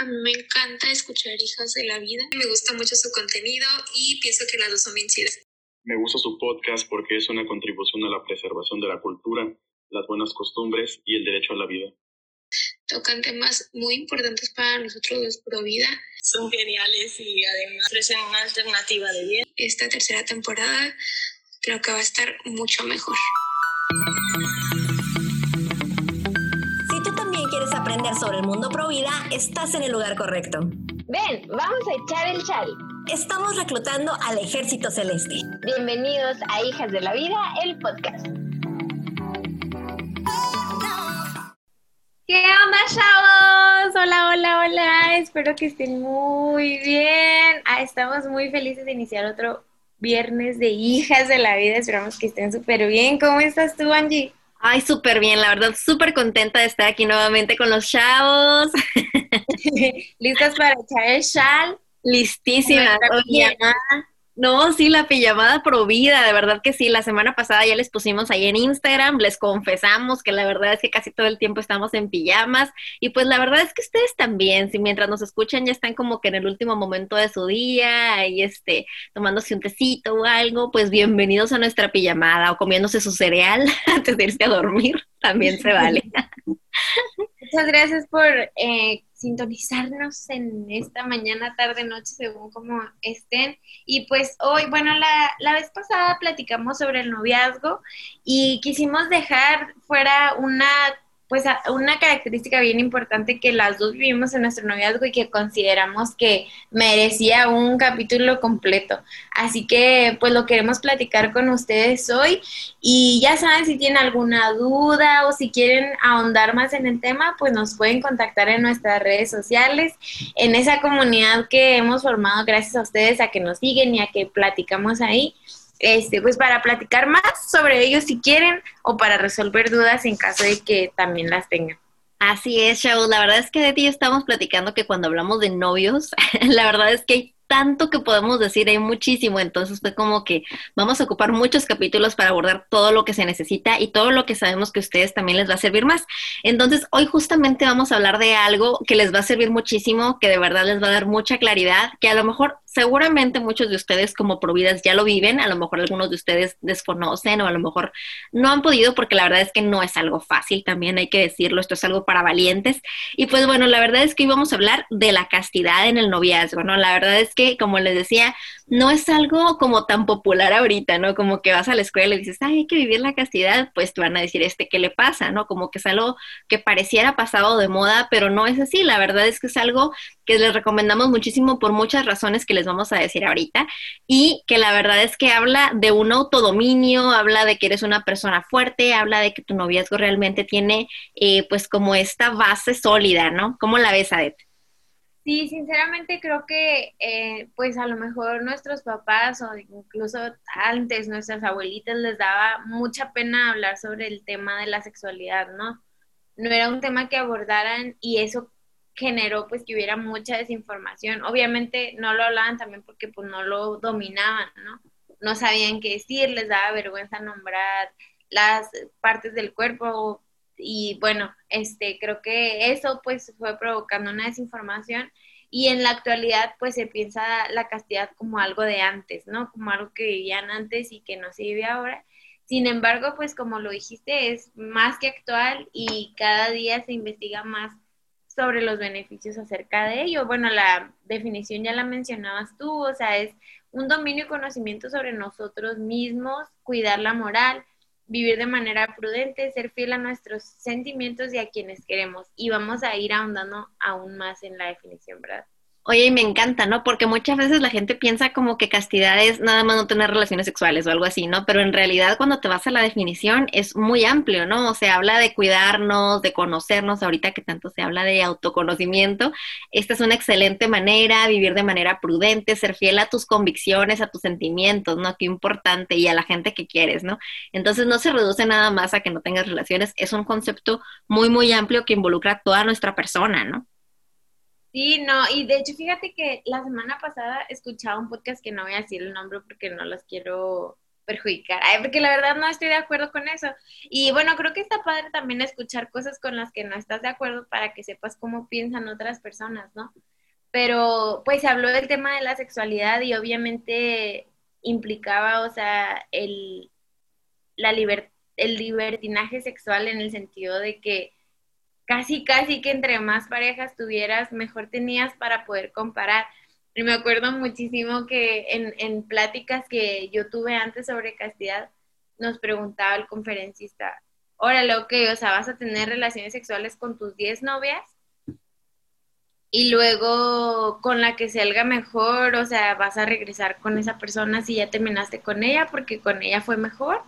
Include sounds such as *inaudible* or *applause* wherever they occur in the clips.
A mí me encanta escuchar Hijas de la Vida. Me gusta mucho su contenido y pienso que las dos son bien chidas. Me gusta su podcast porque es una contribución a la preservación de la cultura, las buenas costumbres y el derecho a la vida. Tocan temas muy importantes para nosotros los pro vida. Son geniales y además ofrecen una alternativa de bien. Esta tercera temporada creo que va a estar mucho mejor. Aprender sobre el mundo pro vida, estás en el lugar correcto. Ven, vamos a echar el chal. Estamos reclutando al Ejército Celeste. Bienvenidos a Hijas de la Vida, el podcast. ¿Qué onda, chavos? Hola, hola, hola. Espero que estén muy bien. Ah, estamos muy felices de iniciar otro viernes de Hijas de la Vida. Esperamos que estén súper bien. ¿Cómo estás tú, Angie? Ay, súper bien, la verdad, súper contenta de estar aquí nuevamente con los chavos. *laughs* ¿Listas para echar el shal? Listísimas. No, sí, la pijamada provida, de verdad que sí. La semana pasada ya les pusimos ahí en Instagram, les confesamos que la verdad es que casi todo el tiempo estamos en pijamas y pues la verdad es que ustedes también, si mientras nos escuchan ya están como que en el último momento de su día, ahí este, tomándose un tecito o algo, pues bienvenidos a nuestra pijamada o comiéndose su cereal *laughs* antes de irse a dormir, también se vale. *laughs* Muchas gracias por eh, sintonizarnos en esta mañana, tarde, noche, según como estén. Y pues hoy, bueno, la, la vez pasada platicamos sobre el noviazgo y quisimos dejar fuera una pues una característica bien importante que las dos vivimos en nuestro noviazgo y que consideramos que merecía un capítulo completo. Así que pues lo queremos platicar con ustedes hoy y ya saben si tienen alguna duda o si quieren ahondar más en el tema, pues nos pueden contactar en nuestras redes sociales, en esa comunidad que hemos formado gracias a ustedes a que nos siguen y a que platicamos ahí este, pues para platicar más sobre ellos si quieren o para resolver dudas en caso de que también las tengan. Así es, Shaul. La verdad es que de ti estamos platicando que cuando hablamos de novios, *laughs* la verdad es que hay tanto que podemos decir, hay muchísimo, entonces fue como que vamos a ocupar muchos capítulos para abordar todo lo que se necesita y todo lo que sabemos que a ustedes también les va a servir más. Entonces, hoy justamente vamos a hablar de algo que les va a servir muchísimo, que de verdad les va a dar mucha claridad, que a lo mejor seguramente muchos de ustedes como providas ya lo viven, a lo mejor algunos de ustedes desconocen o a lo mejor no han podido porque la verdad es que no es algo fácil, también hay que decirlo, esto es algo para valientes. Y pues bueno, la verdad es que hoy vamos a hablar de la castidad en el noviazgo, ¿no? La verdad es que como les decía, no es algo como tan popular ahorita, ¿no? Como que vas a la escuela y dices, ay, hay que vivir la castidad, pues te van a decir, este, ¿qué le pasa? ¿No? Como que es algo que pareciera pasado de moda, pero no es así. La verdad es que es algo que les recomendamos muchísimo por muchas razones que les vamos a decir ahorita y que la verdad es que habla de un autodominio, habla de que eres una persona fuerte, habla de que tu noviazgo realmente tiene eh, pues como esta base sólida, ¿no? ¿Cómo la ves, Adet? Sí, sinceramente creo que eh, pues a lo mejor nuestros papás o incluso antes nuestras abuelitas les daba mucha pena hablar sobre el tema de la sexualidad, ¿no? No era un tema que abordaran y eso generó pues que hubiera mucha desinformación. Obviamente no lo hablaban también porque pues no lo dominaban, ¿no? No sabían qué decir, les daba vergüenza nombrar las partes del cuerpo y bueno, este, creo que eso pues fue provocando una desinformación y en la actualidad pues se piensa la castidad como algo de antes, ¿no? Como algo que vivían antes y que no se vive ahora. Sin embargo, pues como lo dijiste, es más que actual y cada día se investiga más sobre los beneficios acerca de ello. Bueno, la definición ya la mencionabas tú, o sea, es un dominio y conocimiento sobre nosotros mismos, cuidar la moral, vivir de manera prudente, ser fiel a nuestros sentimientos y a quienes queremos. Y vamos a ir ahondando aún más en la definición, ¿verdad? Oye, y me encanta, ¿no? Porque muchas veces la gente piensa como que castidad es nada más no tener relaciones sexuales o algo así, ¿no? Pero en realidad cuando te vas a la definición es muy amplio, ¿no? O sea, habla de cuidarnos, de conocernos, ahorita que tanto se habla de autoconocimiento. Esta es una excelente manera, vivir de manera prudente, ser fiel a tus convicciones, a tus sentimientos, ¿no? Qué importante y a la gente que quieres, ¿no? Entonces no se reduce nada más a que no tengas relaciones, es un concepto muy, muy amplio que involucra a toda nuestra persona, ¿no? Sí, no, y de hecho fíjate que la semana pasada escuchaba un podcast que no voy a decir el nombre porque no los quiero perjudicar. Ay, porque la verdad no estoy de acuerdo con eso. Y bueno, creo que está padre también escuchar cosas con las que no estás de acuerdo para que sepas cómo piensan otras personas, ¿no? Pero pues se habló del tema de la sexualidad y obviamente implicaba, o sea, el, la el libertinaje sexual en el sentido de que casi, casi que entre más parejas tuvieras, mejor tenías para poder comparar. Y me acuerdo muchísimo que en, en pláticas que yo tuve antes sobre castidad, nos preguntaba el conferencista, órale, ok, o sea, vas a tener relaciones sexuales con tus 10 novias y luego con la que salga mejor, o sea, vas a regresar con esa persona si ya terminaste con ella porque con ella fue mejor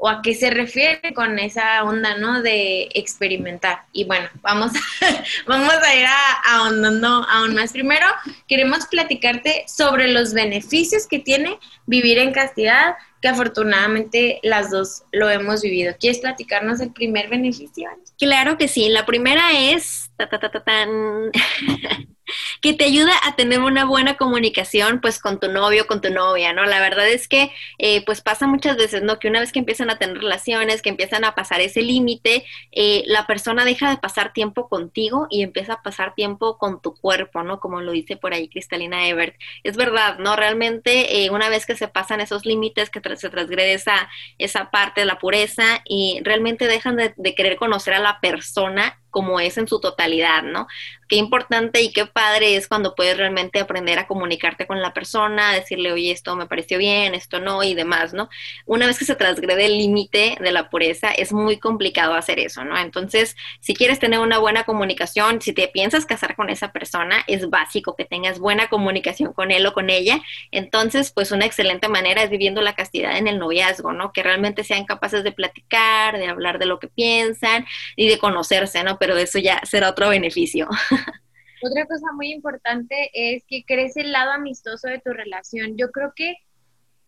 o a qué se refiere con esa onda, ¿no? De experimentar. Y bueno, vamos, *laughs* vamos a ir ahondando aún más. Primero, queremos platicarte sobre los beneficios que tiene vivir en castidad, que afortunadamente las dos lo hemos vivido. ¿Quieres platicarnos el primer beneficio? Claro que sí. La primera es... Ta, ta, ta, *laughs* *laughs* que te ayuda a tener una buena comunicación pues con tu novio, con tu novia, ¿no? La verdad es que eh, pues pasa muchas veces, ¿no? Que una vez que empiezan a tener relaciones, que empiezan a pasar ese límite, eh, la persona deja de pasar tiempo contigo y empieza a pasar tiempo con tu cuerpo, ¿no? Como lo dice por ahí Cristalina Ebert. Es verdad, ¿no? Realmente eh, una vez que se pasan esos límites, que se transgresa esa parte de la pureza y realmente dejan de querer conocer a la persona como es en su totalidad, ¿no? Qué importante y qué padre es cuando puedes realmente aprender a comunicarte con la persona, decirle, oye, esto me pareció bien, esto no, y demás, ¿no? Una vez que se transgrede el límite de la pureza, es muy complicado hacer eso, ¿no? Entonces, si quieres tener una buena comunicación, si te piensas casar con esa persona, es básico que tengas buena comunicación con él o con ella. Entonces, pues una excelente manera es viviendo la castidad en el noviazgo, ¿no? Que realmente sean capaces de platicar, de hablar de lo que piensan y de conocerse, ¿no? Eso ya será otro beneficio. *laughs* Otra cosa muy importante es que crece el lado amistoso de tu relación. Yo creo que,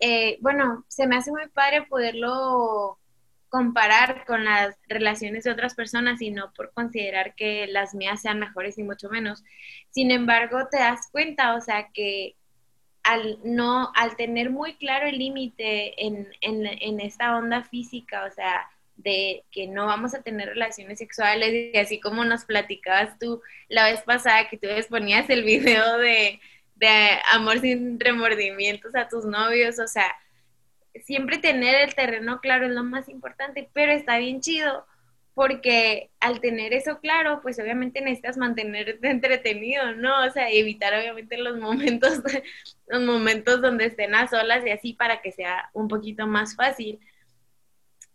eh, bueno, se me hace muy padre poderlo comparar con las relaciones de otras personas y no por considerar que las mías sean mejores y mucho menos. Sin embargo, te das cuenta, o sea, que al no, al tener muy claro el límite en, en, en esta onda física, o sea, de que no vamos a tener relaciones sexuales y así como nos platicabas tú la vez pasada que tú les ponías el video de, de amor sin remordimientos a tus novios, o sea, siempre tener el terreno claro es lo más importante, pero está bien chido porque al tener eso claro, pues obviamente necesitas mantenerte *laughs* entretenido, ¿no? O sea, evitar obviamente los momentos, *laughs* los momentos donde estén a solas y así para que sea un poquito más fácil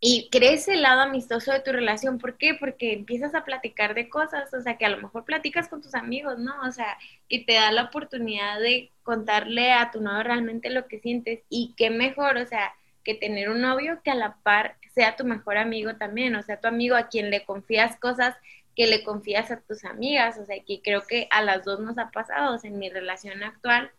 y crece el lado amistoso de tu relación. ¿Por qué? Porque empiezas a platicar de cosas, o sea, que a lo mejor platicas con tus amigos, ¿no? O sea, que te da la oportunidad de contarle a tu novio realmente lo que sientes y qué mejor, o sea, que tener un novio que a la par sea tu mejor amigo también, o sea, tu amigo a quien le confías cosas que le confías a tus amigas, o sea, que creo que a las dos nos ha pasado, o sea, en mi relación actual,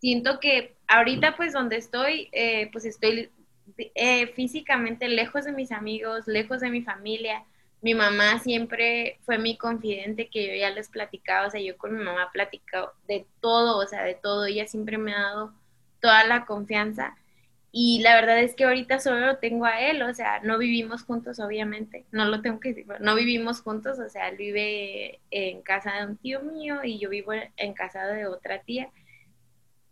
siento que ahorita pues donde estoy, eh, pues estoy eh, físicamente lejos de mis amigos, lejos de mi familia. Mi mamá siempre fue mi confidente que yo ya les platicaba, o sea, yo con mi mamá platicado de todo, o sea, de todo. Ella siempre me ha dado toda la confianza. Y la verdad es que ahorita solo lo tengo a él, o sea, no vivimos juntos, obviamente, no lo tengo que decir, no vivimos juntos, o sea, él vive en casa de un tío mío y yo vivo en casa de otra tía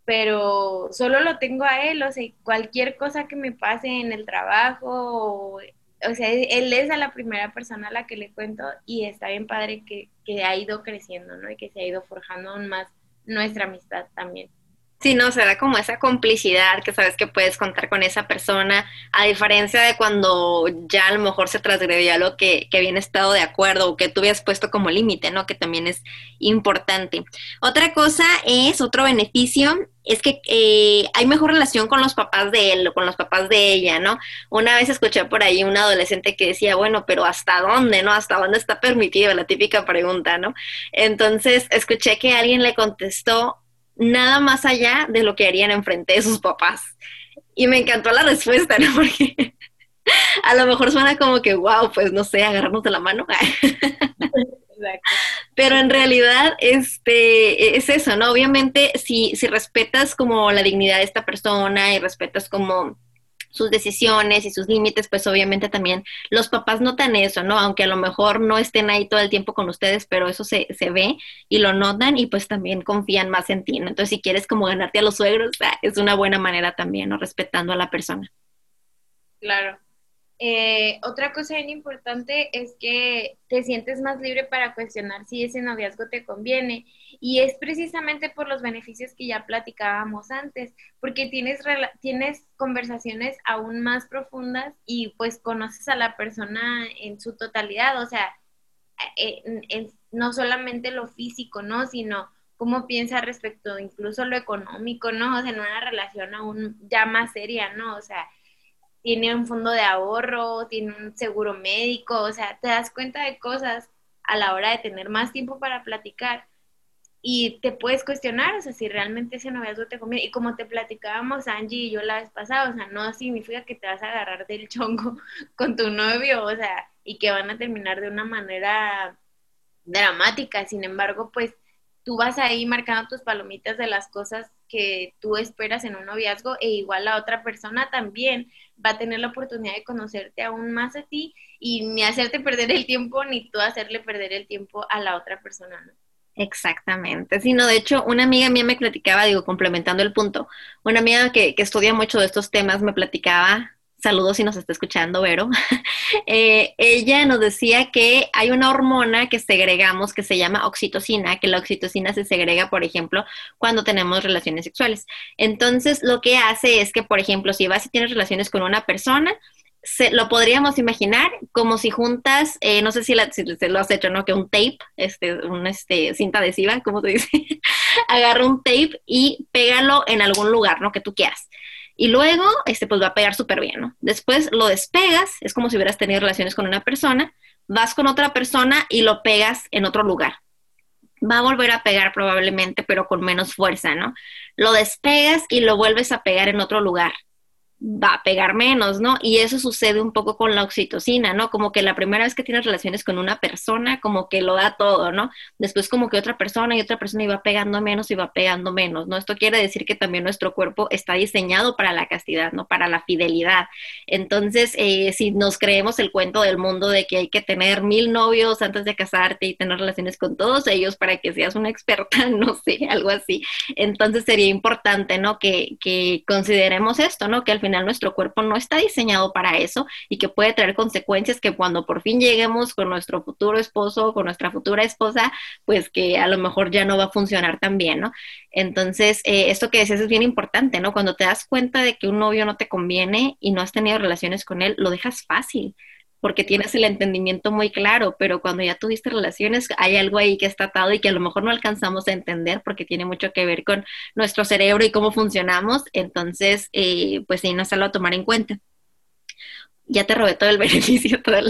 pero solo lo tengo a él, o sea, cualquier cosa que me pase en el trabajo, o, sea, él es a la primera persona a la que le cuento y está bien padre que, que ha ido creciendo, ¿no? Y que se ha ido forjando aún más nuestra amistad también. Sí, no, se da como esa complicidad que sabes que puedes contar con esa persona, a diferencia de cuando ya a lo mejor se transgredió lo que, que habían estado de acuerdo o que tú habías puesto como límite, ¿no? Que también es importante. Otra cosa es, otro beneficio, es que eh, hay mejor relación con los papás de él o con los papás de ella, ¿no? Una vez escuché por ahí un adolescente que decía, bueno, pero ¿hasta dónde, no? ¿Hasta dónde está permitido? La típica pregunta, ¿no? Entonces, escuché que alguien le contestó, nada más allá de lo que harían enfrente de sus papás. Y me encantó la respuesta, ¿no? *laughs* Porque a lo mejor suena como que, wow, pues no sé, agarrarnos de la mano. *laughs* Pero en realidad, este, es eso, ¿no? Obviamente, si, si respetas como la dignidad de esta persona y respetas como sus decisiones y sus límites, pues obviamente también los papás notan eso, ¿no? Aunque a lo mejor no estén ahí todo el tiempo con ustedes, pero eso se, se ve y lo notan y pues también confían más en ti, ¿no? Entonces, si quieres como ganarte a los suegros, ah, es una buena manera también, ¿no? Respetando a la persona. Claro. Eh, otra cosa bien importante es que te sientes más libre para cuestionar si ese noviazgo te conviene y es precisamente por los beneficios que ya platicábamos antes, porque tienes, tienes conversaciones aún más profundas y pues conoces a la persona en su totalidad, o sea, no solamente lo físico, ¿no? Sino cómo piensa respecto incluso lo económico, ¿no? O sea, en una relación aún ya más seria, ¿no? O sea, tiene un fondo de ahorro, tiene un seguro médico, o sea, te das cuenta de cosas a la hora de tener más tiempo para platicar y te puedes cuestionar, o sea, si realmente ese noviazgo te conviene. Y como te platicábamos Angie y yo la vez pasada, o sea, no significa que te vas a agarrar del chongo *laughs* con tu novio, o sea, y que van a terminar de una manera dramática. Sin embargo, pues tú vas ahí marcando tus palomitas de las cosas que tú esperas en un noviazgo e igual la otra persona también va a tener la oportunidad de conocerte aún más a ti y ni hacerte perder el tiempo ni tú hacerle perder el tiempo a la otra persona, ¿no? Exactamente, sí, no, de hecho, una amiga mía me platicaba, digo, complementando el punto, una amiga que, que estudia mucho de estos temas me platicaba saludos si nos está escuchando, Vero, *laughs* eh, ella nos decía que hay una hormona que segregamos que se llama oxitocina, que la oxitocina se segrega, por ejemplo, cuando tenemos relaciones sexuales. Entonces, lo que hace es que, por ejemplo, si vas y tienes relaciones con una persona, se, lo podríamos imaginar como si juntas, eh, no sé si, la, lo has hecho, ¿no? Que un tape, este, un este, cinta adhesiva, como se dice, *laughs* agarra un tape y pégalo en algún lugar, ¿no? Que tú quieras. Y luego, este, pues va a pegar súper bien, ¿no? Después lo despegas, es como si hubieras tenido relaciones con una persona, vas con otra persona y lo pegas en otro lugar. Va a volver a pegar probablemente, pero con menos fuerza, ¿no? Lo despegas y lo vuelves a pegar en otro lugar va a pegar menos, ¿no? Y eso sucede un poco con la oxitocina, ¿no? Como que la primera vez que tienes relaciones con una persona, como que lo da todo, ¿no? Después como que otra persona y otra persona iba pegando menos y va pegando menos, ¿no? Esto quiere decir que también nuestro cuerpo está diseñado para la castidad, ¿no? Para la fidelidad. Entonces, eh, si nos creemos el cuento del mundo de que hay que tener mil novios antes de casarte y tener relaciones con todos ellos para que seas una experta, *laughs* no sé, algo así. Entonces sería importante, ¿no? Que consideremos esto, ¿no? Que al final nuestro cuerpo no está diseñado para eso y que puede traer consecuencias que cuando por fin lleguemos con nuestro futuro esposo o con nuestra futura esposa, pues que a lo mejor ya no va a funcionar tan bien, ¿no? Entonces, eh, esto que decías es bien importante, ¿no? Cuando te das cuenta de que un novio no te conviene y no has tenido relaciones con él, lo dejas fácil porque tienes el entendimiento muy claro, pero cuando ya tuviste relaciones hay algo ahí que está atado y que a lo mejor no alcanzamos a entender porque tiene mucho que ver con nuestro cerebro y cómo funcionamos, entonces, eh, pues sí, no es algo a tomar en cuenta. Ya te robé todo el *laughs* beneficio, todo el,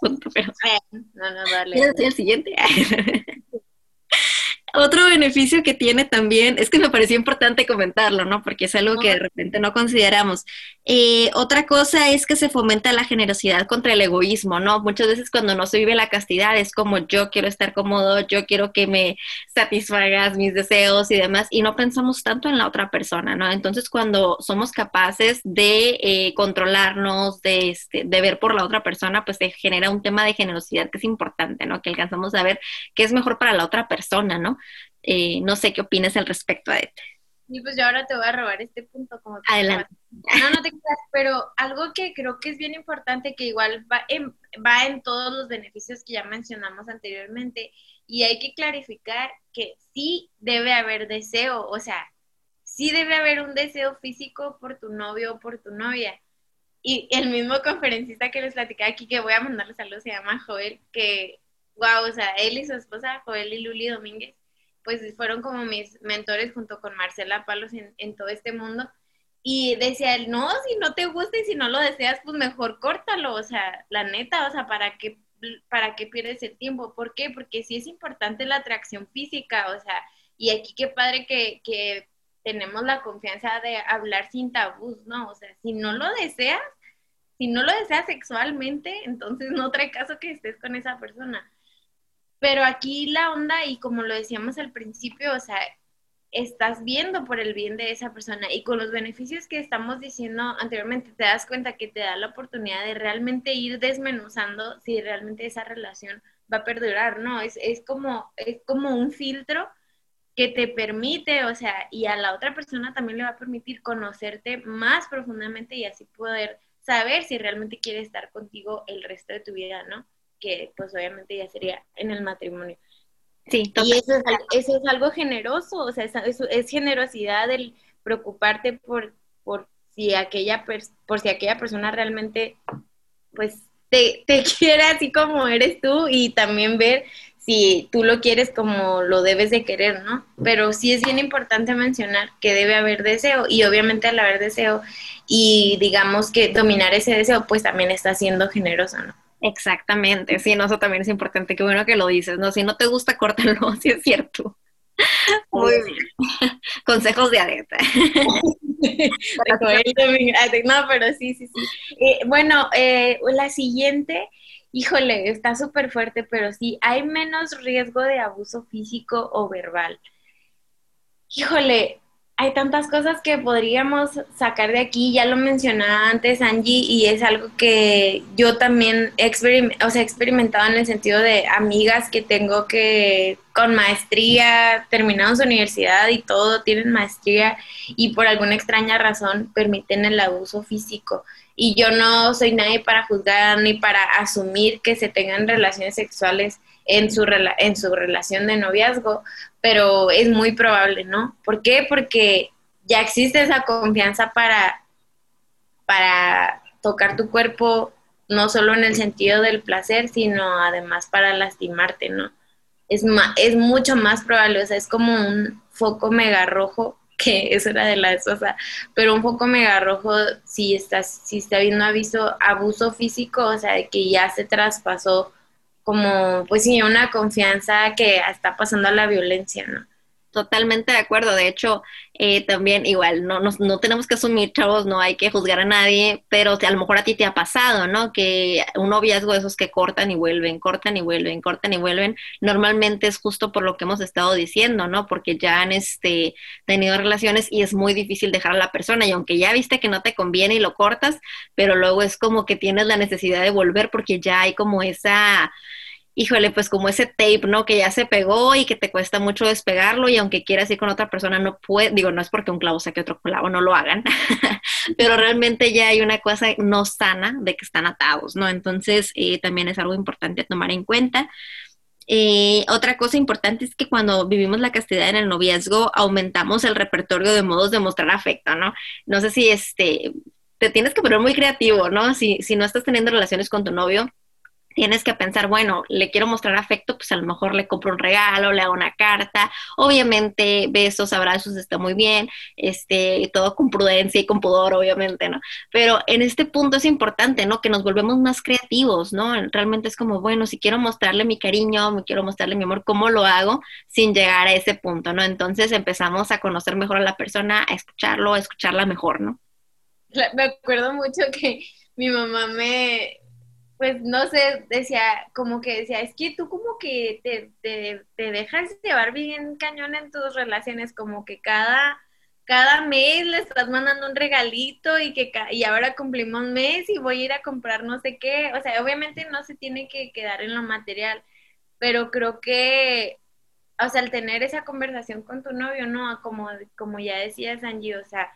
punto, pero... No, no, dale. el siguiente? *laughs* Otro beneficio que tiene también, es que me pareció importante comentarlo, ¿no? Porque es algo que de repente no consideramos. Eh, otra cosa es que se fomenta la generosidad contra el egoísmo, ¿no? Muchas veces cuando no se vive la castidad es como yo quiero estar cómodo, yo quiero que me satisfagas mis deseos y demás, y no pensamos tanto en la otra persona, ¿no? Entonces cuando somos capaces de eh, controlarnos, de, este, de ver por la otra persona, pues se genera un tema de generosidad que es importante, ¿no? Que alcanzamos a ver qué es mejor para la otra persona, ¿no? Eh, no sé qué opinas al respecto, de Y pues yo ahora te voy a robar este punto como Adelante. No, no te quedas, pero algo que creo que es bien importante, que igual va en, va en todos los beneficios que ya mencionamos anteriormente, y hay que clarificar que sí debe haber deseo, o sea, sí debe haber un deseo físico por tu novio o por tu novia. Y el mismo conferencista que les platicaba aquí, que voy a mandarle saludos, se llama Joel, que wow, o sea, él y su esposa, Joel y Luli Domínguez, pues fueron como mis mentores junto con Marcela Palos en, todo este mundo. Y decía él, no, si no te gusta y si no lo deseas, pues mejor córtalo, o sea, la neta, o sea, ¿para qué, para qué pierdes el tiempo? ¿Por qué? Porque sí es importante la atracción física, o sea, y aquí qué padre que, que tenemos la confianza de hablar sin tabús, ¿no? O sea, si no lo deseas, si no lo deseas sexualmente, entonces no trae caso que estés con esa persona. Pero aquí la onda, y como lo decíamos al principio, o sea, estás viendo por el bien de esa persona y con los beneficios que estamos diciendo anteriormente te das cuenta que te da la oportunidad de realmente ir desmenuzando si realmente esa relación va a perdurar, ¿no? Es, es, como, es como un filtro que te permite, o sea, y a la otra persona también le va a permitir conocerte más profundamente y así poder saber si realmente quiere estar contigo el resto de tu vida, ¿no? Que pues obviamente ya sería en el matrimonio. Sí, y eso es, eso es algo generoso, o sea, es, es generosidad el preocuparte por, por si aquella por si aquella persona realmente pues te, te *laughs* quiere así como eres tú y también ver si tú lo quieres como lo debes de querer, ¿no? Pero sí es bien importante mencionar que debe haber deseo y obviamente al haber deseo y digamos que dominar ese deseo, pues también está siendo generoso, ¿no? Exactamente, sí, no, eso también es importante, qué bueno que lo dices, ¿no? Si no te gusta, córtalo, *laughs* sí es cierto. Muy bien. *laughs* Consejos de Areta. *laughs* no, pero sí, sí, sí. Eh, bueno, eh, la siguiente híjole, está súper fuerte, pero sí, hay menos riesgo de abuso físico o verbal. Híjole, hay tantas cosas que podríamos sacar de aquí, ya lo mencionaba antes Angie, y es algo que yo también he, o sea, experimentado en el sentido de amigas que tengo que con maestría, terminaron su universidad y todo, tienen maestría y por alguna extraña razón permiten el abuso físico. Y yo no soy nadie para juzgar ni para asumir que se tengan relaciones sexuales en su, en su relación de noviazgo, pero es muy probable, ¿no? ¿Por qué? Porque ya existe esa confianza para, para tocar tu cuerpo, no solo en el sentido del placer, sino además para lastimarte, ¿no? Es, es mucho más probable, o sea, es como un foco mega rojo *laughs* que eso era de la esposa, pero un poco mega rojo si está, si está viendo aviso abuso físico, o sea, de que ya se traspasó como, pues sí, una confianza que está pasando a la violencia, ¿no? Totalmente de acuerdo. De hecho, eh, también igual, no, no, no, tenemos que asumir, chavos, no hay que juzgar a nadie, pero a lo mejor a ti te ha pasado, ¿no? Que un noviazgo de esos que cortan y vuelven, cortan y vuelven, cortan y vuelven, normalmente es justo por lo que hemos estado diciendo, ¿no? Porque ya han este, tenido relaciones y es muy difícil dejar a la persona y aunque ya viste que no te conviene y lo cortas, pero luego es como que tienes la necesidad de volver porque ya hay como esa híjole, pues como ese tape, ¿no? Que ya se pegó y que te cuesta mucho despegarlo y aunque quieras ir con otra persona no puede, digo, no es porque un clavo saque otro clavo, no lo hagan, *laughs* pero realmente ya hay una cosa no sana de que están atados, ¿no? Entonces eh, también es algo importante tomar en cuenta. Eh, otra cosa importante es que cuando vivimos la castidad en el noviazgo aumentamos el repertorio de modos de mostrar afecto, ¿no? No sé si este, te tienes que poner muy creativo, ¿no? Si, si no estás teniendo relaciones con tu novio, tienes que pensar, bueno, le quiero mostrar afecto, pues a lo mejor le compro un regalo, le hago una carta, obviamente besos, abrazos está muy bien, este, todo con prudencia y con pudor, obviamente, ¿no? Pero en este punto es importante, ¿no? Que nos volvemos más creativos, ¿no? Realmente es como, bueno, si quiero mostrarle mi cariño, me quiero mostrarle mi amor, ¿cómo lo hago sin llegar a ese punto, ¿no? Entonces empezamos a conocer mejor a la persona, a escucharlo, a escucharla mejor, ¿no? Me acuerdo mucho que mi mamá me, pues no sé, decía, como que decía, es que tú como que te, te, te, dejas llevar bien cañón en tus relaciones, como que cada, cada mes le estás mandando un regalito y que y ahora cumplimos mes y voy a ir a comprar no sé qué, o sea, obviamente no se tiene que quedar en lo material, pero creo que, o sea, al tener esa conversación con tu novio, ¿no? Como, como ya decía Angie, o sea,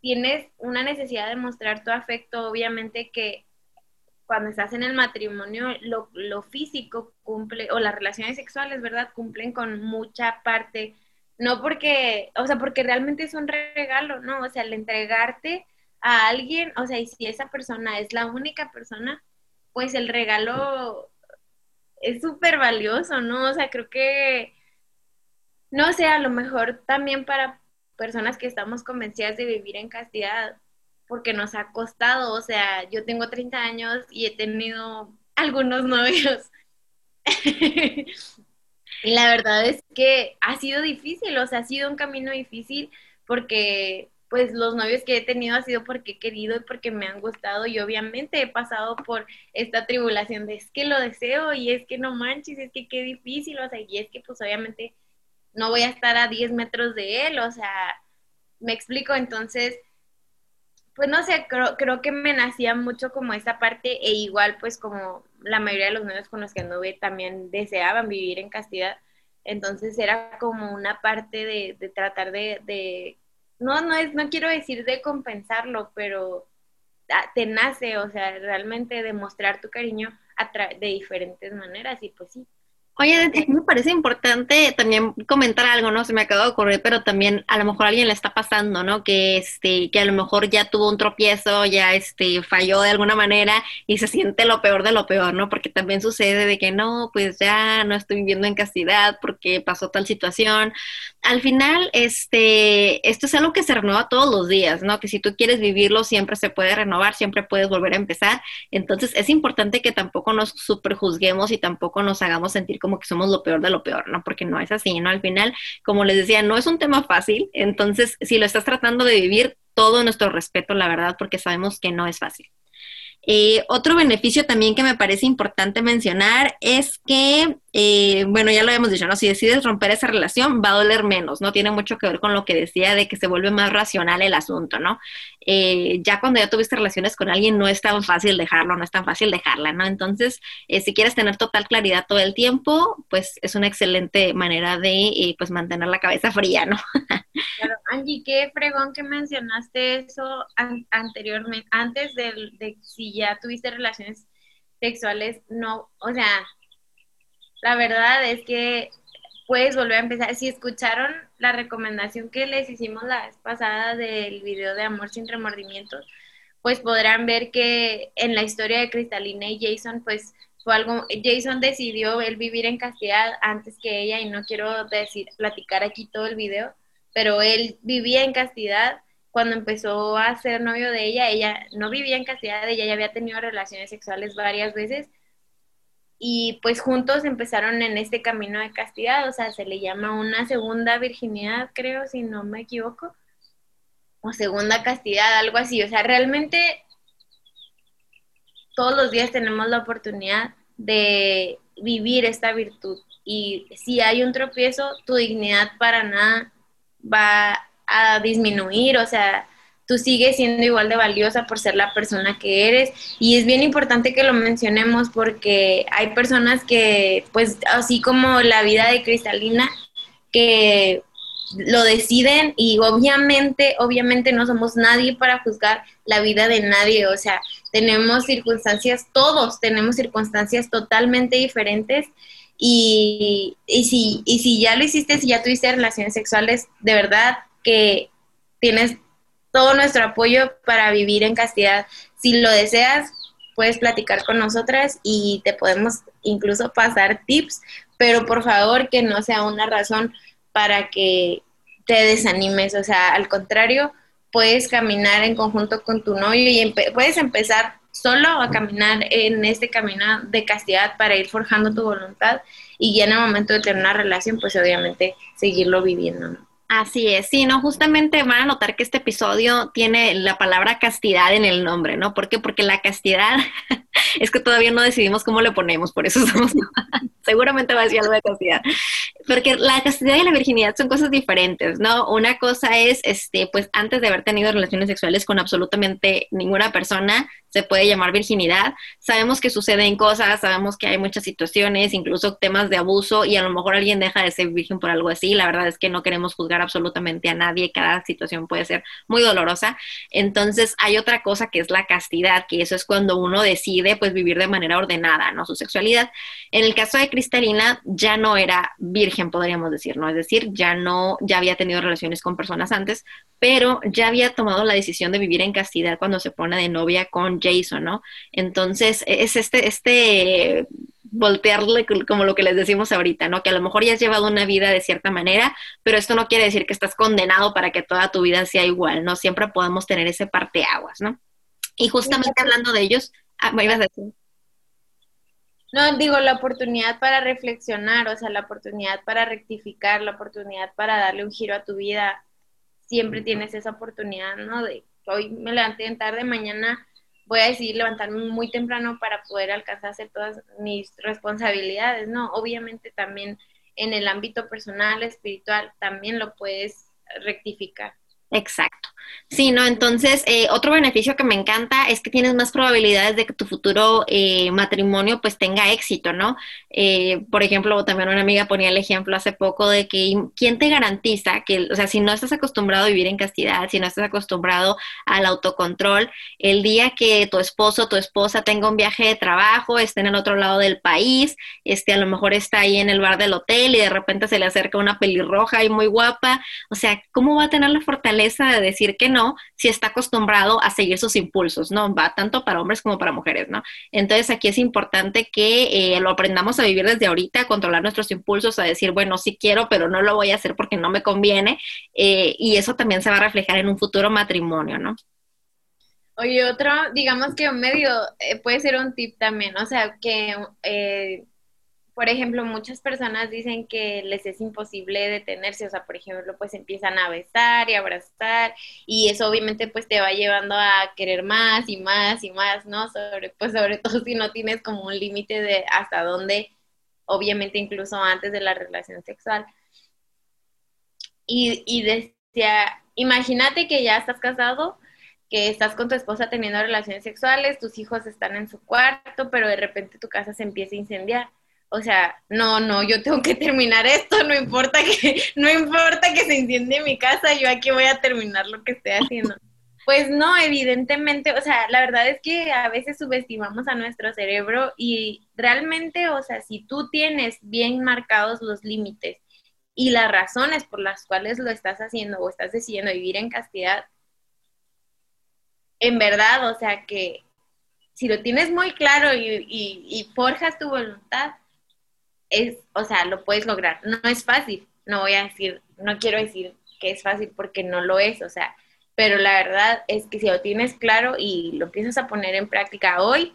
tienes una necesidad de mostrar tu afecto, obviamente que cuando estás en el matrimonio, lo, lo, físico cumple, o las relaciones sexuales, ¿verdad? Cumplen con mucha parte, no porque, o sea, porque realmente es un regalo, ¿no? O sea, el entregarte a alguien, o sea, y si esa persona es la única persona, pues el regalo es súper valioso, ¿no? O sea, creo que, no sé, a lo mejor también para personas que estamos convencidas de vivir en castidad, porque nos ha costado, o sea, yo tengo 30 años y he tenido algunos novios. *laughs* y la verdad es que ha sido difícil, o sea, ha sido un camino difícil porque pues los novios que he tenido ha sido porque he querido y porque me han gustado y obviamente he pasado por esta tribulación de es que lo deseo y es que no manches, es que qué difícil, o sea, y es que pues obviamente no voy a estar a 10 metros de él, o sea, me explico, entonces, pues no sé, creo, creo que me nacía mucho como esa parte e igual pues como la mayoría de los niños con los que anduve también deseaban vivir en castidad, entonces era como una parte de, de tratar de, de, no, no es, no quiero decir de compensarlo, pero te nace, o sea, realmente demostrar tu cariño de diferentes maneras y pues sí, Oye, me parece importante también comentar algo, ¿no? Se me acaba de ocurrir, pero también a lo mejor alguien le está pasando, ¿no? Que este, que a lo mejor ya tuvo un tropiezo, ya este, falló de alguna manera y se siente lo peor de lo peor, ¿no? Porque también sucede de que no, pues ya no estoy viviendo en castidad porque pasó tal situación. Al final, este, esto es algo que se renueva todos los días, ¿no? Que si tú quieres vivirlo, siempre se puede renovar, siempre puedes volver a empezar. Entonces, es importante que tampoco nos superjuzguemos y tampoco nos hagamos sentir como que somos lo peor de lo peor, ¿no? Porque no es así, ¿no? Al final, como les decía, no es un tema fácil, entonces si lo estás tratando de vivir, todo nuestro respeto, la verdad, porque sabemos que no es fácil. Eh, otro beneficio también que me parece importante mencionar es que, eh, bueno, ya lo habíamos dicho, ¿no? Si decides romper esa relación, va a doler menos, ¿no? Tiene mucho que ver con lo que decía de que se vuelve más racional el asunto, ¿no? Eh, ya cuando ya tuviste relaciones con alguien, no es tan fácil dejarlo, no es tan fácil dejarla, ¿no? Entonces, si quieres tener total claridad todo el tiempo, pues es una excelente manera de, pues, mantener la cabeza fría, ¿no? *laughs* Claro, Angie, qué fregón que mencionaste eso anteriormente, antes de, de si ya tuviste relaciones sexuales, no, o sea, la verdad es que puedes volver a empezar. Si escucharon la recomendación que les hicimos la vez pasada del video de Amor sin remordimientos, pues podrán ver que en la historia de Cristalina y Jason, pues fue algo, Jason decidió él vivir en castidad antes que ella y no quiero decir, platicar aquí todo el video, pero él vivía en castidad. Cuando empezó a ser novio de ella, ella no vivía en castidad, ella ya había tenido relaciones sexuales varias veces. Y pues juntos empezaron en este camino de castidad, o sea, se le llama una segunda virginidad, creo, si no me equivoco, o segunda castidad, algo así, o sea, realmente todos los días tenemos la oportunidad de vivir esta virtud. Y si hay un tropiezo, tu dignidad para nada va a disminuir, o sea, tú sigues siendo igual de valiosa por ser la persona que eres. Y es bien importante que lo mencionemos porque hay personas que, pues así como la vida de Cristalina, que lo deciden y obviamente, obviamente no somos nadie para juzgar la vida de nadie, o sea, tenemos circunstancias, todos tenemos circunstancias totalmente diferentes y, y, si, y si ya lo hiciste, si ya tuviste relaciones sexuales, de verdad que tienes todo nuestro apoyo para vivir en castidad. Si lo deseas, puedes platicar con nosotras y te podemos incluso pasar tips, pero por favor que no sea una razón para que te desanimes, o sea, al contrario, puedes caminar en conjunto con tu novio y puedes empezar solo a caminar en este camino de castidad para ir forjando tu voluntad y ya en el momento de tener una relación, pues obviamente seguirlo viviendo, ¿no? Así es, sí, ¿no? Justamente van a notar que este episodio tiene la palabra castidad en el nombre, ¿no? ¿Por qué? Porque la castidad *laughs* es que todavía no decidimos cómo le ponemos, por eso *laughs* somos, *laughs* seguramente va a decir algo de castidad. Porque la castidad y la virginidad son cosas diferentes, ¿no? Una cosa es, este, pues antes de haber tenido relaciones sexuales con absolutamente ninguna persona, se puede llamar virginidad. Sabemos que suceden cosas, sabemos que hay muchas situaciones, incluso temas de abuso, y a lo mejor alguien deja de ser virgen por algo así. La verdad es que no queremos juzgar absolutamente a nadie, cada situación puede ser muy dolorosa. Entonces, hay otra cosa que es la castidad, que eso es cuando uno decide pues vivir de manera ordenada, ¿no? Su sexualidad. En el caso de Cristalina, ya no era virgen, podríamos decir, ¿no? Es decir, ya no, ya había tenido relaciones con personas antes, pero ya había tomado la decisión de vivir en castidad cuando se pone de novia con Jason, ¿no? Entonces, e-, es este, este voltearle como lo que les decimos ahorita, ¿no? Que a lo mejor ya has llevado una vida de cierta manera, pero esto no quiere decir que estás condenado para que toda tu vida sea igual, ¿no? Siempre podemos tener ese parteaguas, ¿no? Y justamente hablando de ellos, ah, me ibas a decir. No, digo, la oportunidad para reflexionar, o sea, la oportunidad para rectificar, la oportunidad para darle un giro a tu vida, siempre tienes esa oportunidad, ¿no? De hoy me levanté en tarde, mañana voy a decidir levantarme muy temprano para poder alcanzar a hacer todas mis responsabilidades, ¿no? Obviamente también en el ámbito personal, espiritual, también lo puedes rectificar. Exacto. Sí, ¿no? Entonces, eh, otro beneficio que me encanta es que tienes más probabilidades de que tu futuro eh, matrimonio pues tenga éxito, ¿no? Eh, por ejemplo, también una amiga ponía el ejemplo hace poco de que ¿quién te garantiza que, o sea, si no estás acostumbrado a vivir en castidad, si no estás acostumbrado al autocontrol, el día que tu esposo o tu esposa tenga un viaje de trabajo, esté en el otro lado del país, este, a lo mejor está ahí en el bar del hotel y de repente se le acerca una pelirroja y muy guapa, o sea, ¿cómo va a tener la fortaleza de decir que no si está acostumbrado a seguir sus impulsos, ¿no? Va tanto para hombres como para mujeres, ¿no? Entonces aquí es importante que eh, lo aprendamos a vivir desde ahorita, a controlar nuestros impulsos, a decir, bueno, sí quiero, pero no lo voy a hacer porque no me conviene, eh, y eso también se va a reflejar en un futuro matrimonio, ¿no? Oye, otro, digamos que medio eh, puede ser un tip también, o sea, que por ejemplo, muchas personas dicen que les es imposible detenerse, o sea, por ejemplo, pues empiezan a besar y abrazar y eso obviamente pues te va llevando a querer más y más y más, ¿no? Sobre, pues sobre *laughs* todo si no tienes como un límite de hasta dónde, obviamente incluso antes de la relación sexual. Y, y decía, imagínate que ya estás casado, que estás con tu esposa teniendo relaciones sexuales, tus hijos están en su cuarto, pero de repente tu casa se empieza a incendiar o sea, no, no, yo tengo que terminar esto, no importa que, *laughs* no importa que se enciende mi casa, yo aquí voy a terminar lo que esté haciendo. *laughs* Pues no, evidentemente, o sea, la verdad es que a veces subestimamos a nuestro cerebro y realmente, o sea, si tú tienes bien marcados los límites y las razones por las cuales lo estás haciendo o estás decidiendo vivir en castidad, en verdad, o sea, que si lo tienes muy claro y forjas tu voluntad, es, o sea, lo puedes lograr. No es fácil, no voy a decir, no quiero decir que es fácil porque no lo es, o sea, pero la verdad es que si lo tienes claro y lo empiezas a poner en práctica hoy,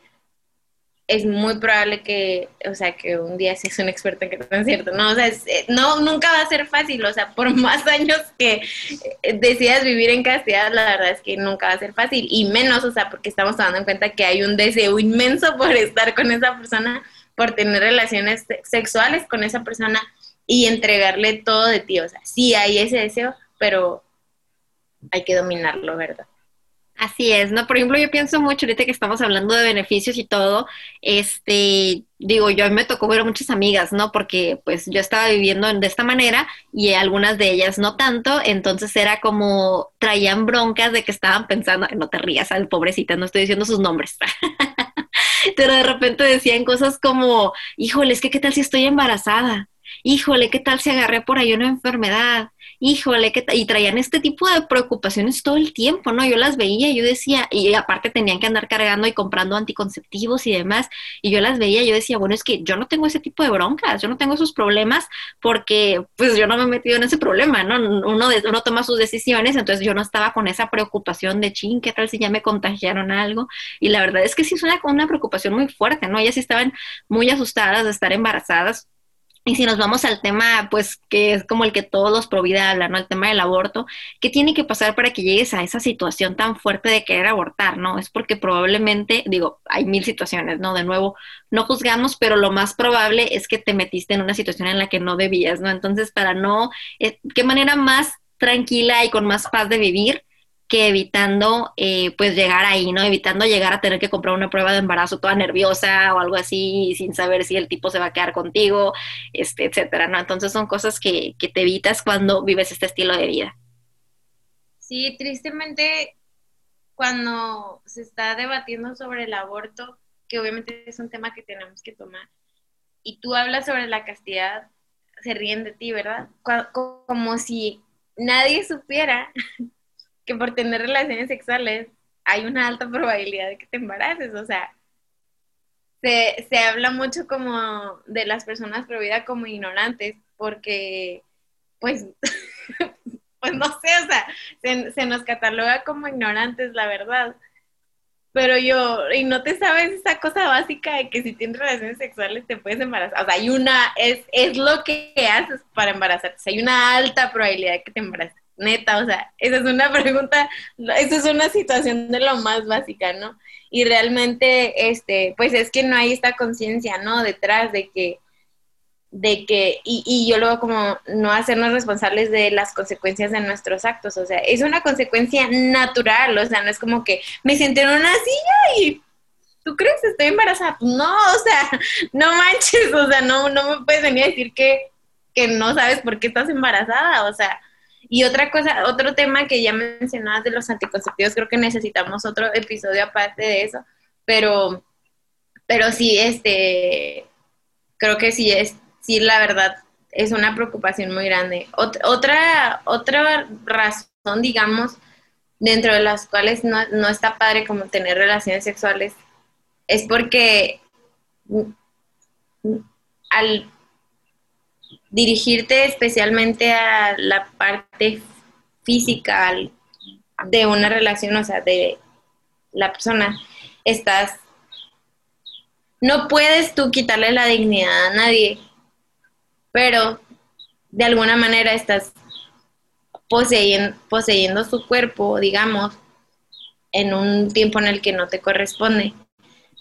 es muy probable que, o sea, que un día seas un experto en cierto, ¿no? O sea, eh, no, nunca va a ser fácil, o sea, por *laughs* más años que eh, decidas vivir en castidad, la verdad es que nunca va a ser fácil, y menos, o sea, porque estamos tomando en cuenta que hay un deseo inmenso por estar con esa persona, por tener relaciones sexuales con esa persona y entregarle todo de ti. O sea, sí hay ese deseo, pero hay que dominarlo, ¿verdad? Así es, ¿no? Por ejemplo, yo pienso mucho ahorita que estamos hablando de beneficios y todo, este, digo, yo a mí me tocó ver a muchas amigas, ¿no? Porque pues yo estaba viviendo de esta manera y algunas de ellas no tanto, entonces era como traían broncas de que estaban pensando, no te rías, al pobrecita, no estoy diciendo sus nombres, *laughs* pero de repente decían cosas como, híjole, es que qué tal si estoy embarazada, híjole, qué tal si agarré por ahí una enfermedad, híjole, ¿qué y traían este tipo de preocupaciones todo el tiempo, ¿no? Yo las veía, yo decía, y aparte tenían que andar cargando y comprando anticonceptivos y demás, y yo las veía, yo decía, bueno, es que yo no tengo ese tipo de broncas, yo no tengo esos problemas porque pues yo no me he metido en ese problema, ¿no? Uno, de, uno toma sus decisiones, entonces yo no estaba con esa preocupación de, ching, ¿qué tal si ya me contagiaron algo? Y la verdad es que sí es una, una preocupación muy fuerte, ¿no? Ellas sí estaban muy asustadas de estar embarazadas y si nos vamos al tema, pues que es como el que todos los pro vida ¿no? El tema del aborto, ¿qué tiene que pasar para que llegues a esa situación tan fuerte de querer abortar, ¿no? Es porque probablemente, digo, hay mil situaciones, ¿no? De nuevo, no juzgamos, pero lo más probable es que te metiste en una situación en la que no debías, ¿no? Entonces, para no, eh, ¿qué manera más tranquila y con más paz de vivir que evitando eh, pues llegar ahí, ¿no? Evitando llegar a tener que comprar una prueba de embarazo toda nerviosa o algo así sin saber si el tipo se va a quedar contigo, este, etcétera, ¿no? Entonces son cosas que, que te evitas cuando vives este estilo de vida. Sí, tristemente cuando se está debatiendo sobre el aborto, que obviamente es un tema que tenemos que tomar, y tú hablas sobre la castidad, se ríen de ti, ¿verdad? Como si nadie supiera que por tener relaciones sexuales hay una alta probabilidad de que te embaraces, o sea, se, se habla mucho como de las personas pro vida como ignorantes, porque, pues, *laughs* pues no sé, o sea, se, nos cataloga como ignorantes, la verdad. Pero yo, y no te sabes esa cosa básica de que si tienes relaciones sexuales te puedes embarazar. O sea, hay una, es, es lo que haces para embarazarte. O sea, hay una alta probabilidad de que te embaraces neta, o sea, esa es una *laughs* pregunta, esa es una situación de lo más básica, ¿no? Y realmente, este, pues es que no hay esta conciencia, ¿no? Detrás de que, de que, y, y yo luego como no hacernos responsables de las consecuencias de nuestros actos, o sea, es una consecuencia natural, o sea, no es como que me senté en una silla y ¿tú crees que estoy embarazada? No, o sea, *laughs* no manches, o sea, no, no me puedes venir a decir que, que no sabes por qué estás embarazada, o sea, y otra cosa, otro tema que ya mencionabas de los anticonceptivos, creo que necesitamos otro episodio aparte de eso, pero, pero sí, este, creo que sí es, sí, la verdad, es una preocupación muy grande. otra, otra razón, digamos, dentro de las cuales no, no está padre como tener relaciones sexuales, es porque al dirigirte especialmente a la parte física de una relación, o sea, de la persona, estás, no puedes tú quitarle la dignidad a nadie, pero de alguna manera estás poseyendo, poseyendo su cuerpo, digamos, en un tiempo en el que no te corresponde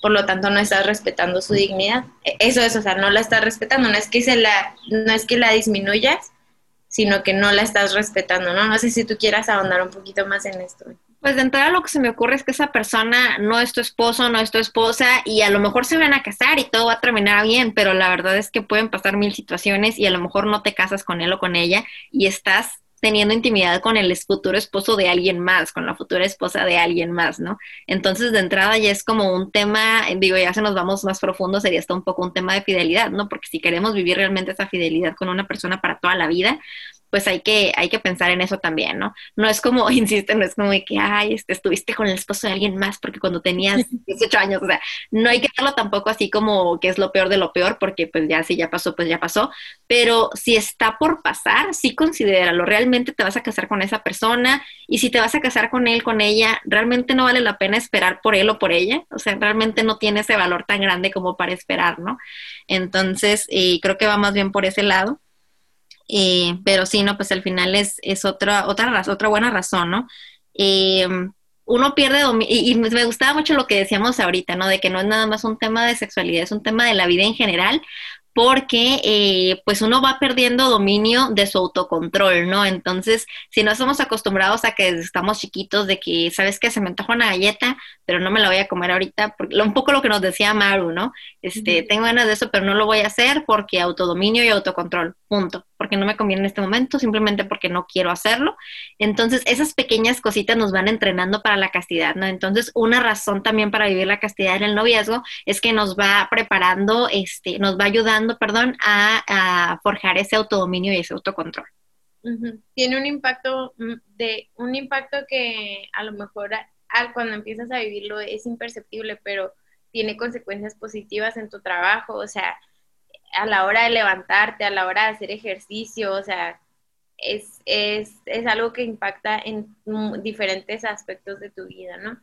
por lo tanto no estás respetando su dignidad. E, eso es, o sea, no la estás respetando, no es que se la, no es que la disminuyas, sino que no la estás respetando, ¿no? No sé si tú quieras ahondar un poquito más en esto. Pues de entrada lo que se me ocurre es que esa persona no es tu esposo, no es tu esposa y a lo mejor se van a casar y todo va a terminar bien, pero la verdad es que pueden pasar mil situaciones y a lo mejor no te casas con él o con ella y estás teniendo intimidad con el futuro esposo de alguien más, con la futura esposa de alguien más, ¿no? Entonces, de entrada ya es como un tema, digo, ya se nos vamos más profundo, sería hasta un poco un tema de fidelidad, ¿no? Porque si queremos vivir realmente esa fidelidad con una persona para toda la vida, pues hay que, hay que pensar en eso también, ¿no? No es como, *laughs* insisto, no es como de que, ay, este, estuviste con el esposo de alguien más porque cuando tenías *laughs* 18 años, o sea, no hay que verlo tampoco así como que es lo peor de lo peor, porque pues ya si ya pasó, pues ya pasó, pero si está por pasar, sí considéralo, realmente te vas a casar con esa persona y si te vas a casar con él, con ella, realmente no vale la pena esperar por él o por ella, o sea, realmente no tiene ese valor tan grande como para esperar, ¿no? Entonces, eh, creo que va más bien por ese lado. Eh, pero sí, no, pues al final es, es otra, otra, otra buena razón, ¿no? Eh, uno pierde y, y, me gustaba mucho lo que decíamos ahorita, ¿no? De que no es nada más un tema de sexualidad, es un tema de la vida en general, porque eh, pues uno va perdiendo dominio de su autocontrol, ¿no? Entonces, si no estamos acostumbrados a que estamos chiquitos, de que, ¿sabes qué? Se me antoja una galleta, pero no me la voy a comer ahorita, porque, un poco lo que nos decía Maru, ¿no? Este, tengo ganas de eso, pero no lo voy a hacer porque autodominio y autocontrol, punto, porque no me conviene en este momento, simplemente porque no quiero hacerlo. Entonces, esas pequeñas cositas nos van entrenando para la castidad, ¿no? Entonces, una razón también para vivir la castidad en el noviazgo es que nos va preparando, este, nos va ayudando perdón, a, forjar ese autodominio y ese autocontrol. Tiene un impacto mm, de un impacto que a lo mejor cuando empiezas a vivirlo es imperceptible, pero tiene consecuencias positivas en tu trabajo, o sea, a la hora de levantarte, a la hora de hacer ejercicio, o sea, es, es, es algo que impacta en diferentes aspectos de tu vida, ¿no?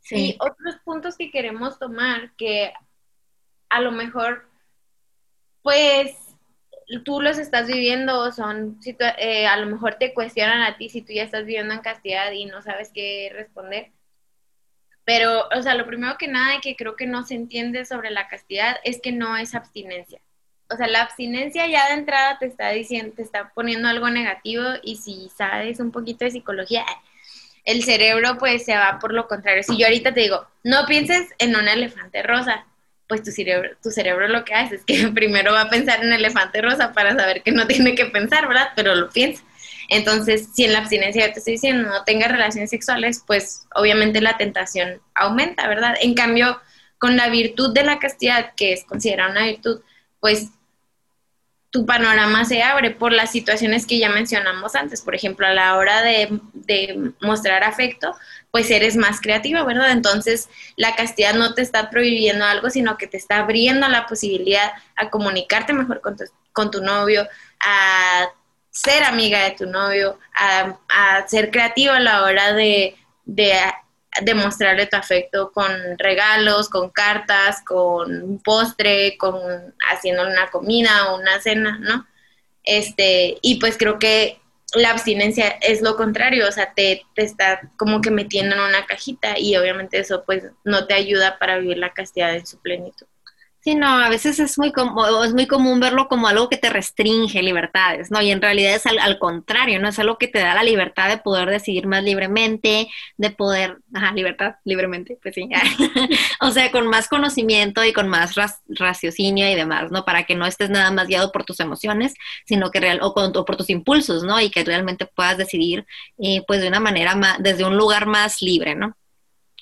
Sí. Y otros puntos que queremos tomar que a lo mejor pues tú los estás viviendo, son, eh, a lo mejor te cuestionan a ti si tú ya estás viviendo en castidad y no sabes qué responder. Pero, o sea, lo primero que nada que creo que no se entiende sobre la castidad es que no es abstinencia. O sea, la abstinencia ya de entrada te está diciendo, te está poniendo algo negativo y si sabes un poquito de psicología, el cerebro pues se va por lo contrario. Si yo ahorita te digo, no pienses en un elefante rosa, pues tu cerebro, tu cerebro lo que hace es que *laughs* primero va a pensar en elefante rosa para saber que no tiene que pensar, ¿verdad? Pero lo piensa. Entonces, si en la abstinencia, te estoy diciendo, no tengas relaciones sexuales, pues obviamente la tentación aumenta, ¿verdad? En cambio, con la virtud de la castidad, que es considerada una virtud, pues tu panorama se abre por las situaciones que ya mencionamos antes. Por ejemplo, a la hora de, mostrar afecto, pues eres más creativa, ¿verdad? Entonces, la castidad no te está prohibiendo algo, sino que te está abriendo la posibilidad a comunicarte mejor con tu, con tu novio, a ser amiga de tu novio, a, ser creativa a la hora de demostrarle tu afecto con regalos, con cartas, con un postre, con haciendo una comida o una cena, ¿no? Este, y pues creo que la abstinencia es lo contrario, o sea, te, te, está como que metiendo en una cajita y obviamente eso pues no te ayuda para vivir la castidad en su plenitud. Sí, no, a veces es muy, como, es muy común verlo como algo que te restringe libertades, ¿no? Y en realidad es al, contrario, ¿no? Es algo que te da la libertad de poder decidir más libremente, de poder, ajá, libertad, libremente, pues sí. *laughs* o sea, con más conocimiento y con más raciocinio y demás, ¿no? Para que no estés nada más guiado por tus emociones, sino que real, o, por tus impulsos, ¿no? Y que realmente puedas decidir, eh, pues, de una manera más, desde un lugar más libre, ¿no?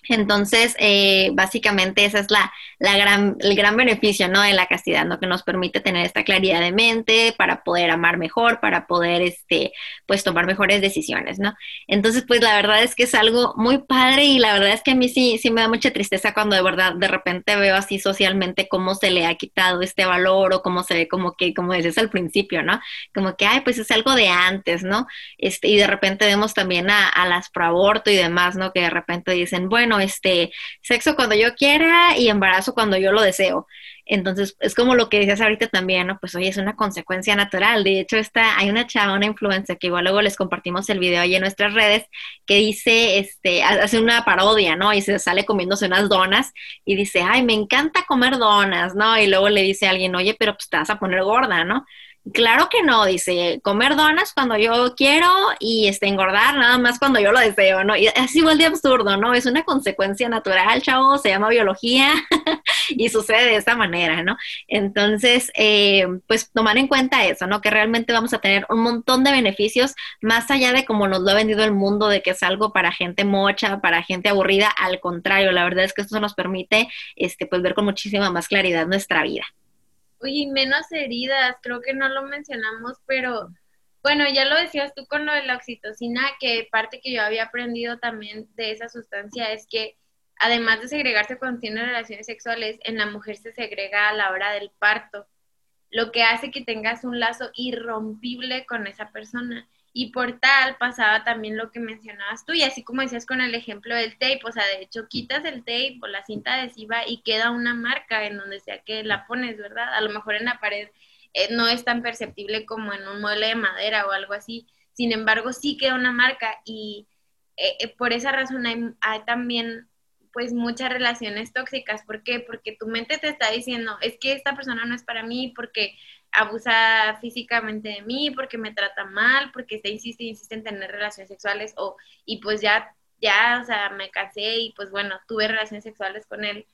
Entonces, eh, básicamente ese es la, la gran, el gran beneficio ¿no? de la castidad, ¿no? que nos permite tener esta claridad de mente para poder amar mejor, para poder este, pues, tomar mejores decisiones. ¿no? Entonces, pues la verdad es que es algo muy padre y la verdad es que a mí sí, sí me da mucha tristeza cuando de verdad de repente veo así socialmente cómo se le ha quitado este valor o cómo se ve como que, como decías al principio, ¿no? Como que, ay, pues es algo de antes, ¿no? Este, y de repente vemos también a, a las pro aborto y demás, ¿no? Que de repente dicen, bueno, este, sexo cuando yo quiera y embarazo cuando yo lo deseo. Entonces, es como lo que decías ahorita también, ¿no? Pues oye, es una consecuencia natural. De hecho, está, hay una chava, una influencer, que igual luego les compartimos el video ahí en nuestras redes, que dice, este, hace una parodia, ¿no? Y se sale comiéndose unas donas y dice, ay, me encanta comer donas, ¿no? Y luego le dice a alguien, oye, pero pues te vas a poner gorda, ¿no? Claro que no, dice, comer donas cuando yo quiero y este, engordar nada más cuando yo lo deseo, ¿no? Y es igual de absurdo, ¿no? Es una consecuencia natural, chavo, se llama biología *laughs* y sucede de esta manera, ¿no? Entonces, eh, pues tomar en cuenta eso, ¿no? Que realmente vamos a tener un montón de beneficios más allá de como nos lo ha vendido el mundo, de que es algo para gente mocha, para gente aburrida, al contrario, la verdad es que esto nos permite, este, pues ver con muchísima más claridad nuestra vida. Oye, menos heridas, creo que no lo mencionamos, pero bueno, ya lo decías tú con lo de la oxitocina, que parte que yo había aprendido también de esa sustancia es que además de segregarse cuando tiene relaciones sexuales, en la mujer se segrega a la hora del parto, lo que hace que tengas un lazo irrompible con esa persona. Y por tal pasaba también lo que mencionabas tú, y así como decías con el ejemplo del tape, o sea, de hecho quitas el tape o la cinta adhesiva y queda una marca en donde sea que la pones, ¿verdad? A lo mejor en la pared eh, no es tan perceptible como en un mueble de madera o algo así, sin embargo sí queda una marca y eh, eh, por esa razón hay, hay también pues muchas relaciones tóxicas. ¿Por qué? Porque tu mente te está diciendo, es que esta persona no es para mí, porque abusa físicamente de mí, porque me trata mal, porque se insiste, insiste en tener relaciones sexuales, o, y pues ya, ya, o sea, me casé y pues bueno, tuve relaciones sexuales con él,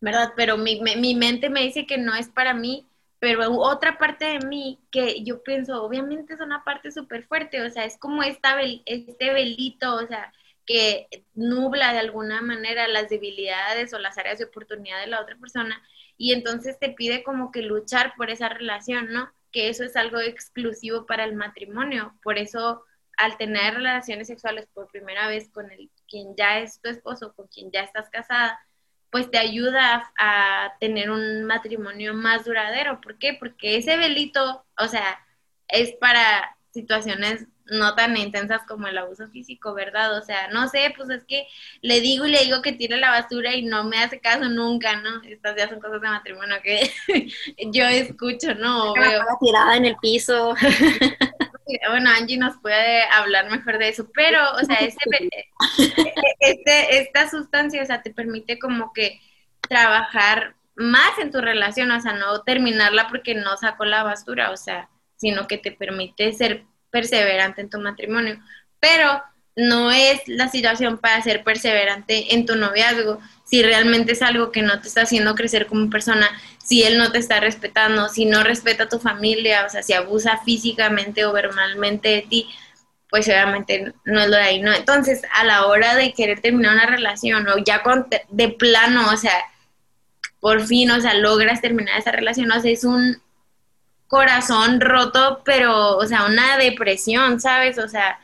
¿verdad? Pero mi, mi mente me dice que no es para mí, pero otra parte de mí que yo pienso, obviamente es una parte súper fuerte, o sea, es como esta este velito, o sea, que nubla de alguna manera las debilidades o las áreas de oportunidad de la otra persona y entonces te pide como que luchar por esa relación, ¿no? Que eso es algo exclusivo para el matrimonio. Por eso, al tener relaciones sexuales por primera vez con el, quien ya es tu esposo, con quien ya estás casada, pues te ayuda a, a tener un matrimonio más duradero. ¿Por qué? Porque ese velito, o sea, es para situaciones no tan intensas como el abuso físico, ¿verdad? O sea, no sé, pues es que le digo y le digo que tire la basura y no me hace caso nunca, ¿no? Estas ya son cosas de matrimonio que *laughs* yo escucho, ¿no? Veo. tirada en el piso. *laughs* Bueno, Angie nos puede hablar mejor de eso, pero, o sea, este, *laughs* este, esta sustancia, o sea, te permite como que trabajar más en tu relación, o sea, no terminarla porque no sacó la basura, o sea, sino que te permite ser perseverante en tu matrimonio, pero no es la situación para ser perseverante en tu noviazgo. Si realmente es algo que no te está haciendo crecer como persona, si él no te está respetando, si no respeta a tu familia, o sea, si abusa físicamente o verbalmente de ti, pues obviamente no es lo de ahí, ¿no? Entonces, a la hora de querer terminar una relación o ya con, de plano, o sea, por fin, o sea, logras terminar esa relación, o sea, es un corazón roto, pero, o sea, una depresión, ¿sabes? O sea,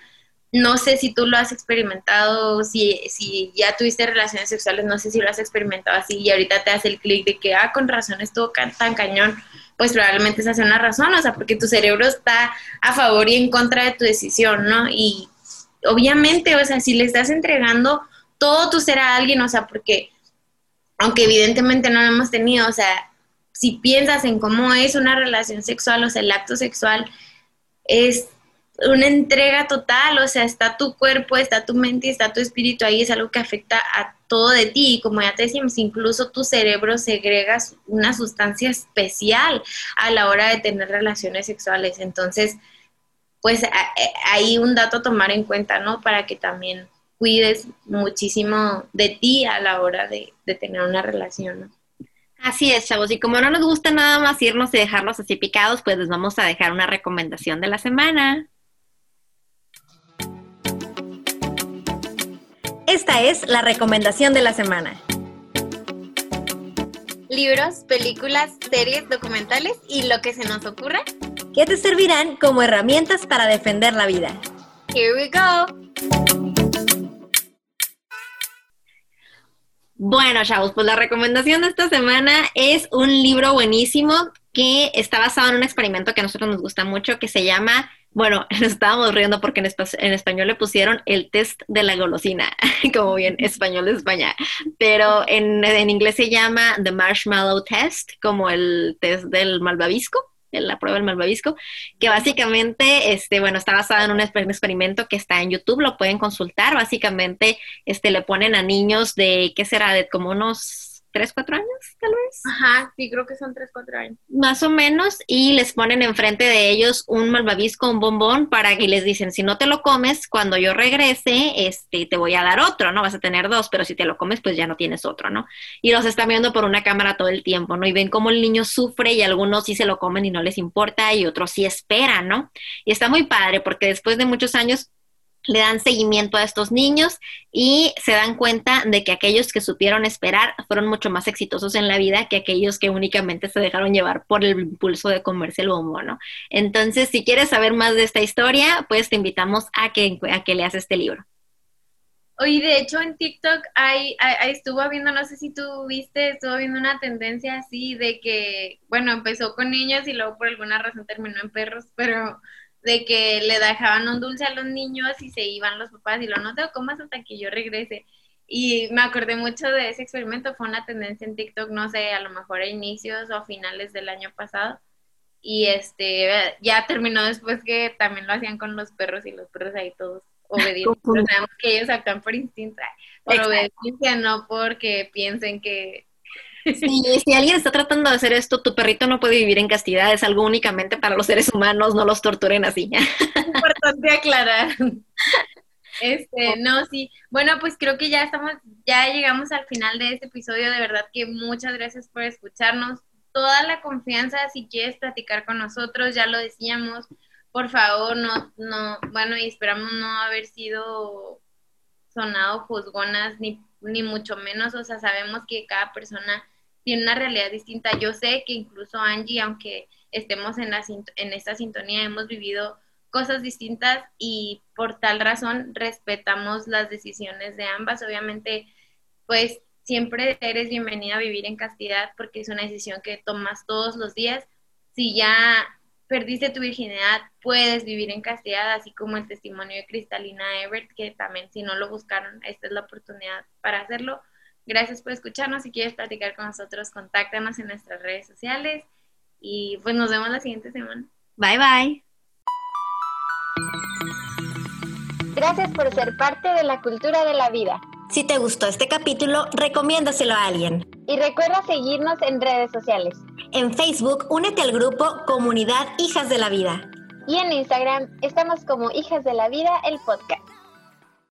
no sé si tú lo has experimentado, si, si ya tuviste relaciones sexuales, no sé si lo has experimentado así y ahorita te hace el clic de que, ah, con razón estuvo tan cañón, pues probablemente esa sea una razón, o sea, porque tu cerebro está a favor y en contra de tu decisión, ¿no? Y obviamente, o sea, si le estás entregando todo tu ser a alguien, o sea, porque, aunque evidentemente no lo hemos tenido, o sea, si piensas en cómo es una relación sexual, o sea, el acto sexual es, una entrega total, o sea, está tu cuerpo, está tu mente, está tu espíritu ahí, es algo que afecta a todo de ti. Y como ya te decíamos, incluso tu cerebro segrega una sustancia especial a la hora de tener relaciones sexuales. Entonces, pues hay un dato a tomar en cuenta, ¿no? Para que también cuides muchísimo de ti a la hora de, de tener una relación, ¿no? Así es, chavos. Y como no nos gusta nada más irnos y dejarlos así picados, pues les vamos a dejar una recomendación de la semana. Esta es la recomendación de la semana. Libros, películas, series, documentales y lo que se nos ocurra. Que te servirán como herramientas para defender la vida. Here we go. Bueno, chavos, pues la recomendación de esta semana es un libro buenísimo que está basado en un experimento que a nosotros nos gusta mucho, que se llama bueno, *laughs* nos estábamos riendo porque en, español le pusieron el test de la golosina, *laughs* como bien español de España, pero en, en inglés se llama The Marshmallow Test, como el test del malvavisco la prueba del malvavisco, que básicamente, este, bueno, está basada en un experimento que está en YouTube, lo pueden consultar, básicamente, este, le ponen a niños de, ¿qué será? De como unos tres, cuatro años, tal vez. Ajá, sí, creo que son tres, cuatro años. Más o menos, y les ponen enfrente de ellos un malvavisco, un bombón, para que les dicen, si no te lo comes, cuando yo regrese, este, te voy a dar otro, ¿no? Vas a tener dos, pero si te lo comes, pues ya no tienes otro, ¿no? Y los están viendo por una cámara todo el tiempo, ¿no? Y ven cómo el niño sufre y algunos sí se lo comen y no les importa y otros sí esperan, ¿no? Y está muy padre porque después de muchos años le dan seguimiento a estos niños y se dan cuenta de que aquellos que supieron esperar fueron mucho más exitosos en la vida que aquellos que únicamente se dejaron llevar por el impulso de comerse el bombón, ¿no? Entonces, si quieres saber más de esta historia, pues te invitamos a que, a que leas este libro. Oye, de hecho en TikTok hay, estuvo viendo, no sé si tú viste, estuvo viendo una tendencia así de que, bueno, empezó con niños y luego por alguna razón terminó en perros, pero de que le dejaban un dulce a los niños y se iban los papás y lo no te lo comas hasta que yo regrese. Y me acordé mucho de ese experimento, fue una tendencia en TikTok, no sé, a lo mejor a inicios o a finales del año pasado. Y este, ya terminó después que también lo hacían con los perros y los perros ahí todos obedientes. Sabemos que ellos actúan por instinto, por obediencia, no porque piensen que *laughs* Sí, si alguien está tratando de hacer esto, tu perrito no puede vivir en castidad, es algo únicamente para los seres humanos, no los torturen así. *laughs* Importante aclarar. *laughs* Este, no, sí. Bueno, pues creo que ya estamos, ya llegamos al final de este episodio. De verdad que muchas gracias por escucharnos. Toda la confianza, si quieres platicar con nosotros, ya lo decíamos. Por favor, no, no, bueno, y esperamos no haber sido sonado juzgonas ni, ni mucho menos. O sea, sabemos que cada persona tiene una realidad distinta. Yo sé que incluso Angie, aunque estemos en, la, en esta sintonía, hemos vivido cosas distintas y por tal razón respetamos las decisiones de ambas. Obviamente, pues siempre eres bienvenida a vivir en castidad porque es una decisión que tomas todos los días. Si ya perdiste tu virginidad, puedes vivir en castidad, así como el testimonio de Cristalina Everett, que también si no lo buscaron, esta es la oportunidad para hacerlo. Gracias por escucharnos. Si quieres platicar con nosotros, contáctanos en nuestras redes sociales. Y pues nos vemos la siguiente semana. Bye bye. Gracias por ser parte de la cultura de la vida. Si te gustó este capítulo, recomiéndaselo a alguien. Y recuerda seguirnos en redes sociales. En Facebook, únete al grupo Comunidad Hijas de la Vida. Y en Instagram estamos como Hijas de la Vida, el podcast.